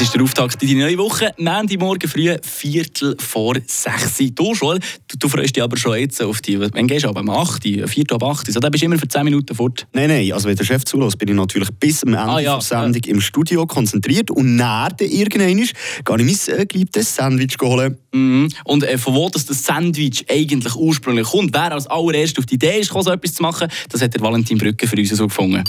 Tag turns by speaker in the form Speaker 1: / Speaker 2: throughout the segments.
Speaker 1: Es ist der Auftakt in die neue Woche. Montagmorgen früh, Viertel vor sechs. Du, Joel, du, du freust dich aber schon jetzt auf die... Wann gehst du ab? Um 8 Viertel ab 8 So, da bist du immer für 10 Minuten fort.
Speaker 2: Nein, nein, also wenn der Chef zulässt, bin ich natürlich bis am Ende ah, ja, der Sendung im Studio konzentriert und nach der irgendwann ist, gehe ich mein äh, geliebtes Sandwich holen.
Speaker 1: Mhm. Und äh, von wo das, das Sandwich eigentlich ursprünglich kommt, wer als allererst auf die Idee ist, so etwas zu machen, das hat der Valentin Brücke für uns so gefunden.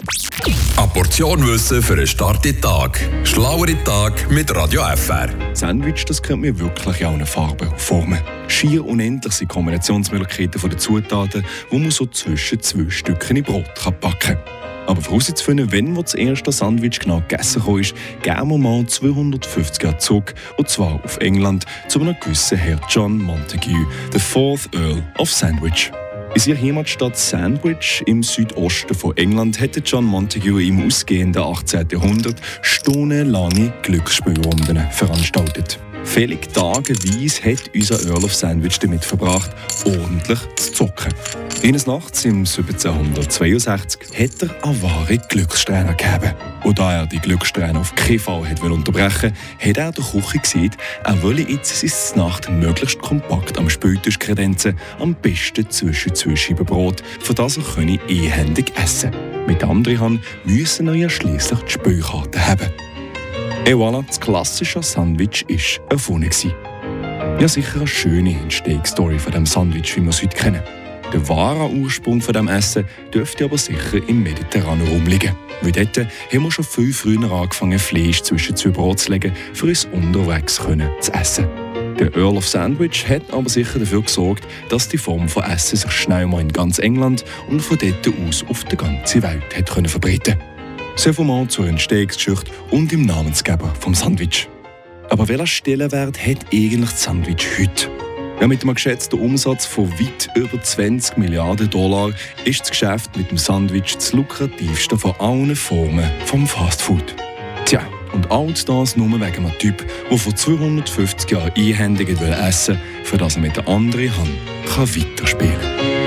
Speaker 3: Eine Portion Wissen für einen starken Tag. Schlauere Tag mit Radio FR.
Speaker 4: Sandwich, das kennt man wirklich auch eine Farbe und Formen. Schier unendlich sind Kombinationsmöglichkeiten der Zutaten, die man so zwischen zwei Stücken in Brot packen kann. Aber vorauszufinden, wenn das erste Sandwich genau gegessen ist, gehen wir mal 250 Jahre zurück, und zwar auf England, zu einem gewissen Herr John Montague, der Fourth Earl of Sandwich. In seiner Heimatstadt Sandwich im Südosten von England hätte John Montague im ausgehenden 18. Jahrhundert stundenlange Glücksspielrunden veranstaltet. Völlig tageweise hat unser Earl of Sandwich damit verbracht, ordentlich zu zocken. Eines Nachts im 1762 hat er eine wahre Glückssträhne gegeben. Und da er die Glückssträhne auf keinen Fall unterbrechen hat er der Küche gesehen, er wolle jetzt seine Nacht möglichst kompakt am Spieltisch kredenzen, am besten zwischen zwei Scheiben Brot, für das er könne ehändig essen Mit anderen Hand müssen er ja schliesslich die Spielkarte haben. Et voilà, das klassische Sandwich ist erfunden. Ja, sicher eine schöne Entstehungsstory von dem Sandwich, wie wir es heute kennen. Der wahre Ursprung von dem Essen dürfte aber sicher im mediterranen Raum liegen. Weil dort haben wir schon viel früher angefangen, Fleisch zwischen zwei Brot zu legen, für uns unterwegs können zu essen. Der Earl of Sandwich hat aber sicher dafür gesorgt, dass die Form von Essen sich schnell mal in ganz England und von dort aus auf die ganze Welt hat können verbreiten so viel mal zur Entstehungsgeschichte und im Namensgeber vom Sandwich. Aber welcher Stellenwert hat eigentlich das Sandwich heute? Ja, mit einem geschätzten Umsatz von weit über 20 Milliarden Dollar ist das Geschäft mit dem Sandwich das lukrativste von allen Formen vom Fastfood. Tja, und all das nur wegen einem Typ, der vor 250 Jahren einhändig essen will, für das er mit der anderen Hand weiterspielen kann.